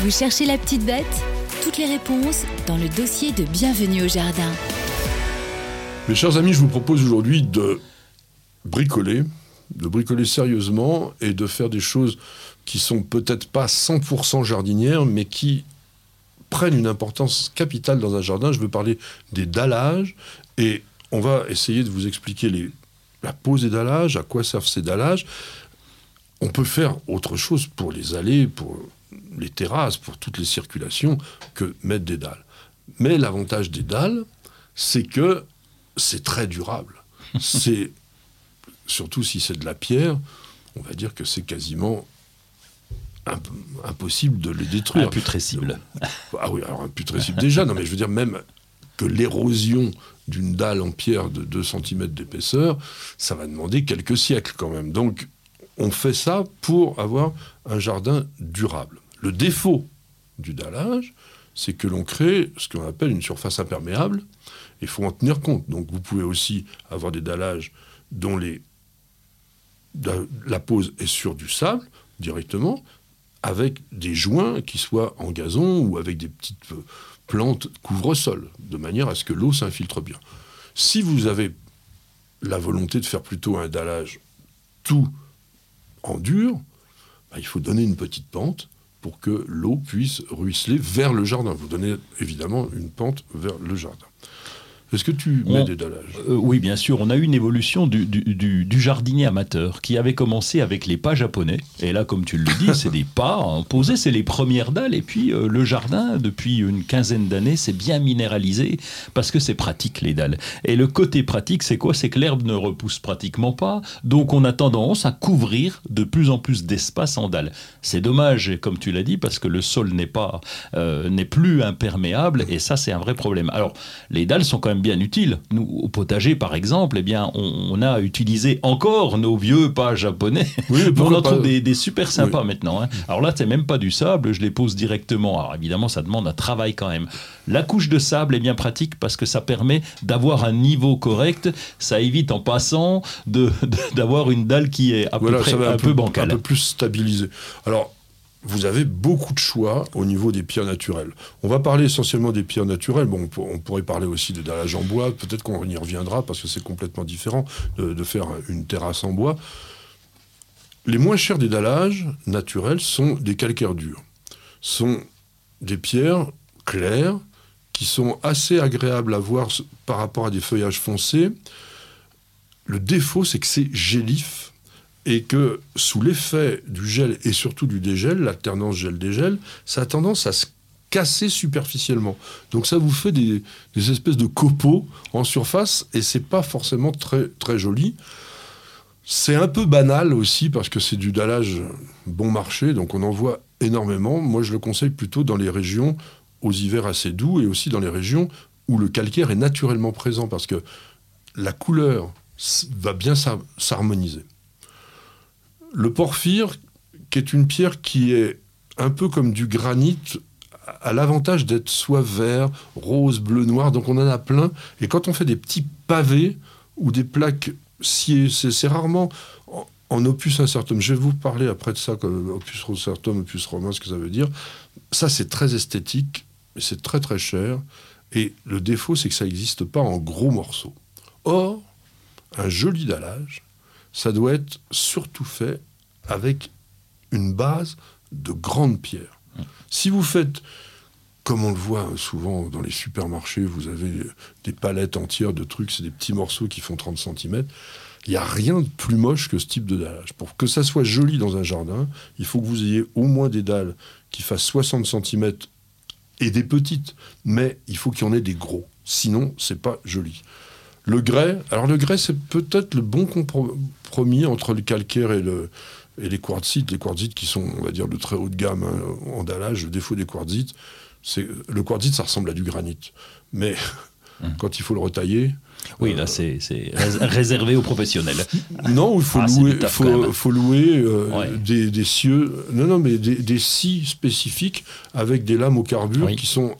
Vous cherchez la petite bête Toutes les réponses dans le dossier de Bienvenue au Jardin. Mes chers amis, je vous propose aujourd'hui de bricoler, de bricoler sérieusement et de faire des choses qui sont peut-être pas 100% jardinières, mais qui prennent une importance capitale dans un jardin. Je veux parler des dallages et on va essayer de vous expliquer la pose des dallages, à quoi servent ces dallages. On peut faire autre chose pour les allées, pour les terrasses, pour toutes les circulations, que mettre des dalles. Mais l'avantage des dalles, c'est que c'est très durable. c'est surtout si c'est de la pierre, on va dire que c'est quasiment impossible de les détruire. Imputrescible. Ah oui, alors imputrescible déjà, non mais je veux dire même que l'érosion d'une dalle en pierre de 2 cm d'épaisseur, ça va demander quelques siècles quand même. Donc on fait ça pour avoir un jardin durable. Le défaut du dallage, c'est que l'on crée ce qu'on appelle une surface imperméable, il faut en tenir compte. Donc vous pouvez aussi avoir des dallages dont la pose est sur du sable directement, avec des joints qui soient en gazon ou avec des petites euh, plantes couvre-sol, de manière à ce que l'eau s'infiltre bien. Si vous avez la volonté de faire plutôt un dallage tout en dur, bah, il faut donner une petite pente pour que l'eau puisse ruisseler vers le jardin. Vous donnez évidemment une pente vers le jardin. Est-ce que tu mets des dallages euh, Oui, bien sûr. On a eu une évolution du, du, jardinier amateur qui avait commencé avec les pas japonais. Et là, comme tu le dis, c'est des pas posés, c'est les premières dalles. Et puis euh, le jardin, depuis une quinzaine d'années, c'est bien minéralisé parce que c'est pratique les dalles. Et le côté pratique, c'est quoi? C'est que l'herbe ne repousse pratiquement pas. Donc on a tendance à couvrir de plus en plus d'espace en dalles. C'est dommage, comme tu l'as dit, parce que le sol n'est pas euh, n'est plus imperméable. Et ça, c'est un vrai problème. Alors les dalles sont quand même bien utile. Nous, au potager, par exemple, eh bien, on, a utilisé encore nos vieux pas japonais. Oui, on en trouve des, super sympas maintenant. Hein. Alors là, c'est même pas du sable, je les pose directement. Alors évidemment, ça demande un travail quand même. La couche de sable est bien pratique parce que ça permet d'avoir un niveau correct. Ça évite en passant d'avoir de, une dalle qui est à peu près un, peu, bancale. Un peu plus stabilisée. Alors, vous avez beaucoup de choix au niveau des pierres naturelles. On va parler essentiellement des pierres naturelles. Bon, on, pourrait parler aussi de dallage en bois. Peut-être qu'on y reviendra parce que c'est complètement différent de, faire une terrasse en bois. Les moins chers des dallages naturels sont des calcaires durs. Sont des pierres claires qui sont assez agréables à voir par rapport à des feuillages foncés. Le défaut, c'est que c'est gélif et que sous l'effet du gel et surtout du dégel, l'alternance gel-dégel, ça a tendance à se casser superficiellement. Donc ça vous fait des, espèces de copeaux en surface et c'est pas forcément très, très joli. C'est un peu banal aussi parce que c'est du dallage bon marché, donc on en voit énormément. Moi je le conseille plutôt dans les régions aux hivers assez doux et aussi dans les régions où le calcaire est naturellement présent parce que la couleur va bien s'harmoniser. Le porphyre, qui est une pierre qui est un peu comme du granit, a l'avantage d'être soit vert, rose, bleu, noir, donc on en a plein. Et quand on fait des petits pavés ou des plaques c'est rarement en, opus incertum. Je vais vous parler après de ça, comme opus incertum, opus romain, ce que ça veut dire. Ça, c'est très esthétique, mais c'est très très cher. Et le défaut, c'est que ça n'existe pas en gros morceaux. Or, un joli dallage, ça doit être surtout fait avec une base de grandes pierres. Si vous faites, comme on le voit souvent dans les supermarchés, vous avez des palettes entières de trucs, c'est des petits morceaux qui font 30 cm. Il n'y a rien de plus moche que ce type de dallage. Pour que ça soit joli dans un jardin, il faut que vous ayez au moins des dalles qui fassent 60 cm et des petites, mais il faut qu'il y en ait des gros. Sinon, c'est pas joli. Le grès, alors le grès, c'est peut-être le bon compromis entre le calcaire et, le, et les quartzites. Les quartzites qui sont, on va dire, de très haut de gamme hein, en dallage. Le défaut des quartzites, c'est le quartzite, ça ressemble à du granit. Mais hum. quand il faut le retailler, oui, là, c'est réservé aux professionnels. Non, il faut ah, louer, faut, louer euh, des, des, cieux, non, non, mais des, des scies spécifiques avec des lames au carbure qui sont euh,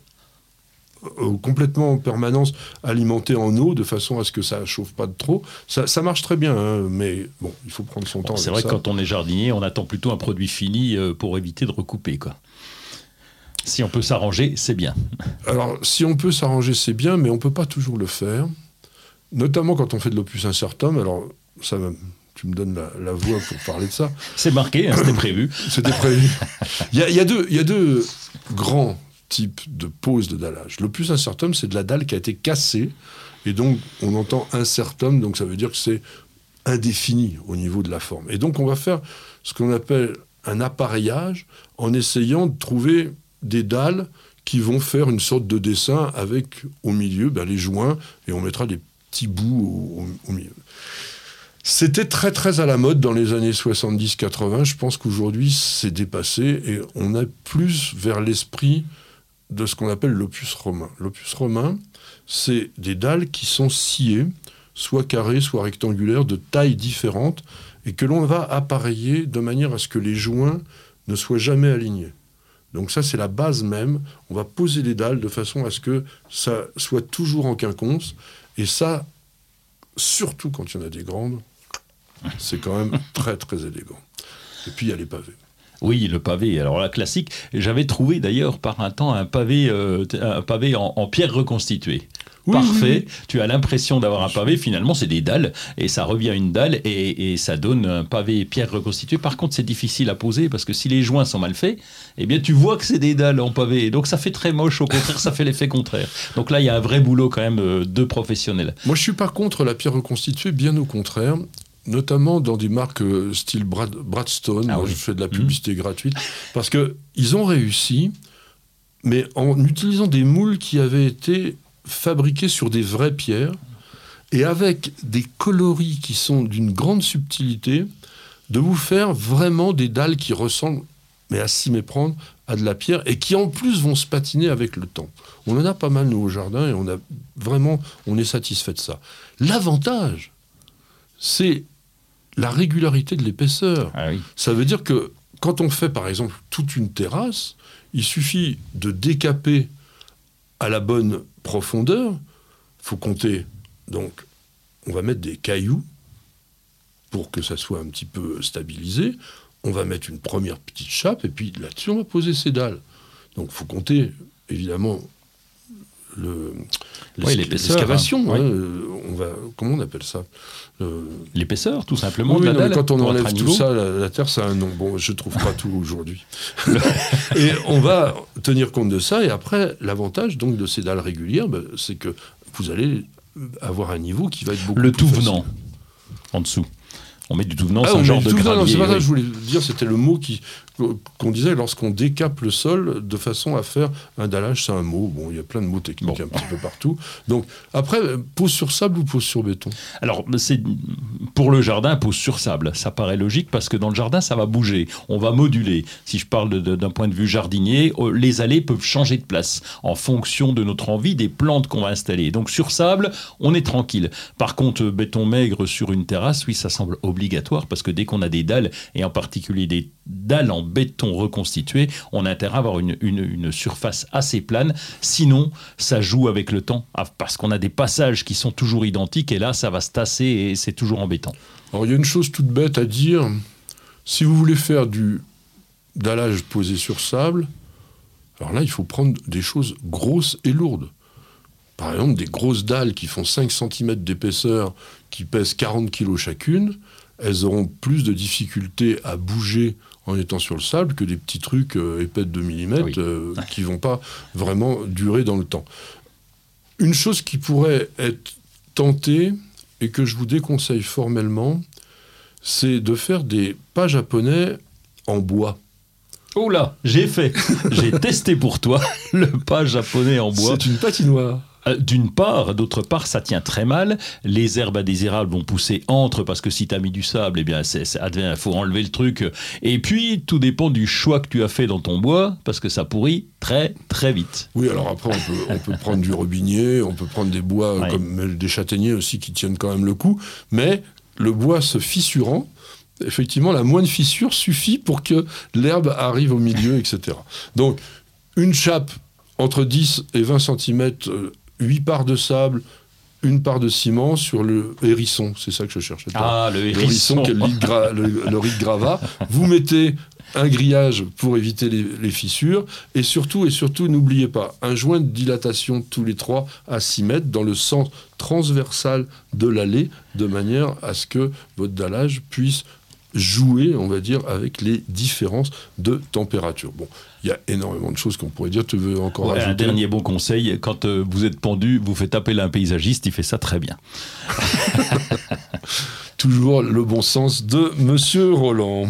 complètement en permanence alimenté en eau de façon à ce que ça chauffe pas de trop. Ça, marche très bien, hein, mais bon, il faut prendre son temps. C'est vrai que quand on est jardinier, on attend plutôt un produit fini euh, pour éviter de recouper. Quoi. Si on peut s'arranger, c'est bien. Alors, si on peut s'arranger, c'est bien, mais on ne peut pas toujours le faire. Notamment quand on fait de l'opus incertum. Alors, ça, tu me donnes la, voix pour parler de ça. C'est marqué, hein, c'était prévu. c'était prévu. Il y, a, deux, il y a deux grands types de poses de dallage. L'opus incertum, c'est de la dalle qui a été cassée. Et donc, on entend incertum, donc ça veut dire que c'est indéfini au niveau de la forme. Et donc, on va faire ce qu'on appelle un appareillage en essayant de trouver des dalles qui vont faire une sorte de dessin avec au milieu ben, les joints et on mettra des petits bouts au, milieu. C'était très très à la mode dans les années 70-80. Je pense qu'aujourd'hui c'est dépassé et on est plus vers l'esprit de ce qu'on appelle l'opus romain. L'opus romain, c'est des dalles qui sont sciées, soit carrées, soit rectangulaires, de tailles différentes, et que l'on va appareiller de manière à ce que les joints ne soient jamais alignés. Donc ça, c'est la base même. On va poser les dalles de façon à ce que ça soit toujours en quinconce. Et ça, surtout quand il y en a des grandes, c'est quand même très, très élégant. Et puis, il y a les pavés. Oui, le pavé. Alors la classique, j'avais trouvé d'ailleurs par un temps un pavé, euh, un pavé en, pierre reconstituée. Parfait. Tu as l'impression d'avoir un pavé. Finalement, c'est des dalles et ça revient à une dalle et, ça donne un pavé pierre reconstituée. Par contre, c'est difficile à poser parce que si les joints sont mal faits, eh bien, tu vois que c'est des dalles en pavé. Donc, ça fait très moche. Au contraire, ça fait l'effet contraire. Donc là, il y a un vrai boulot quand même euh, de professionnels. Moi, je suis pas contre la pierre reconstituée, bien au contraire notamment dans des marques euh, style Bradstone, ah je fais de la publicité mmh. gratuite, parce qu'ils ont réussi, mais en utilisant des moules qui avaient été fabriqués sur des vraies pierres, et avec des coloris qui sont d'une grande subtilité, de vous faire vraiment des dalles qui ressemblent, mais à s'y méprendre, à de la pierre, et qui en plus vont se patiner avec le temps. On en a pas mal, nous, au jardin, et on a vraiment, on est satisfait de ça. L'avantage, c'est la régularité de l'épaisseur. Ah Ça veut dire que quand on fait par exemple toute une terrasse, il suffit de décaper à la bonne profondeur. Il faut compter. Donc, on va mettre des cailloux pour que ça soit un petit peu stabilisé. On va mettre une première petite chape et puis là-dessus, on va poser ses dalles. Donc, il faut compter évidemment le, l'excavation. Hein. Hein, on va, comment on appelle ça L'épaisseur, tout simplement. quand on enlève tout ça, la, Terre, ça a un nom. Bon, je trouve pas tout aujourd'hui. et on va tenir compte de ça. Et après, l'avantage donc de ces dalles régulières, ben, c'est que vous allez avoir un niveau qui va être beaucoup le plus tout venant en dessous. On met du tout venant, ah, c'est un genre de gravier. C'est pas ça que je voulais dire, c'était le mot qui, qu'on disait lorsqu'on décape le sol de façon à faire un dallage, c'est un mot. Bon, il y a plein de mots techniques un petit peu partout. Donc, après, pose sur sable ou pose sur béton? Alors, c'est pour le jardin, pose sur sable. Ça paraît logique parce que dans le jardin, ça va bouger. On va moduler. Si je parle d'un point de vue jardinier, oh, les allées peuvent changer de place en fonction de notre envie, des plantes qu'on va installer. Donc, sur sable, on est tranquille. Par contre, béton maigre sur une terrasse, oui, ça semble obligatoire parce que dès qu'on a des dalles, et en particulier des dalles en béton reconstitué, on a intérêt à avoir une, surface assez plane. Sinon, ça joue avec le temps, ah, parce qu'on a des passages qui sont toujours identiques, et là, ça va se tasser et c'est toujours embêtant. Alors, il y a une chose toute bête à dire. Si vous voulez faire du dallage posé sur sable, alors là, il faut prendre des choses grosses et lourdes. Par exemple, des grosses dalles qui font 5 cm d'épaisseur, qui pèsent 40 kg chacune, elles auront plus de difficultés à bouger en étant sur le sable que des petits trucs euh, épais de 2 mm euh, qui vont pas vraiment durer dans le temps. Une chose qui pourrait être tentée et que je vous déconseille formellement, c'est de faire des pas japonais en bois. Oh là, j'ai fait, j'ai testé pour toi le pas japonais en bois. C'est une patinoire. Euh, d'une part, d'autre part, ça tient très mal. Les herbes indésirables vont pousser entre parce que si tu as mis du sable, eh bien, il faut enlever le truc. Et puis, tout dépend du choix que tu as fait dans ton bois parce que ça pourrit très très vite. Oui, alors après, on peut, prendre du robinier, on peut prendre des bois comme des châtaigniers aussi qui tiennent quand même le coup, mais le bois se fissurant, effectivement, la moindre fissure suffit pour que l'herbe arrive au milieu, etc. Donc, une chape entre 10 et 20 cm 8 parts de sable, une part de ciment sur le hérisson. C'est ça que je cherchais. Ah, le hérisson. Le, le, riz, de gravat. Vous mettez un grillage pour éviter les, les fissures, et surtout, et surtout, n'oubliez pas, un joint de dilatation tous les trois à 6 mètres dans le sens transversal de l'allée, de manière à ce que votre dallage puisse jouer, on va dire, avec les différences de température. Bon, il y a énormément de choses qu'on pourrait dire. Tu veux encore Ouais, ajouter un dernier bon conseil, quand euh, vous êtes pendu, vous faites appeler un paysagiste, il fait ça très bien. Toujours le bon sens de Monsieur Roland.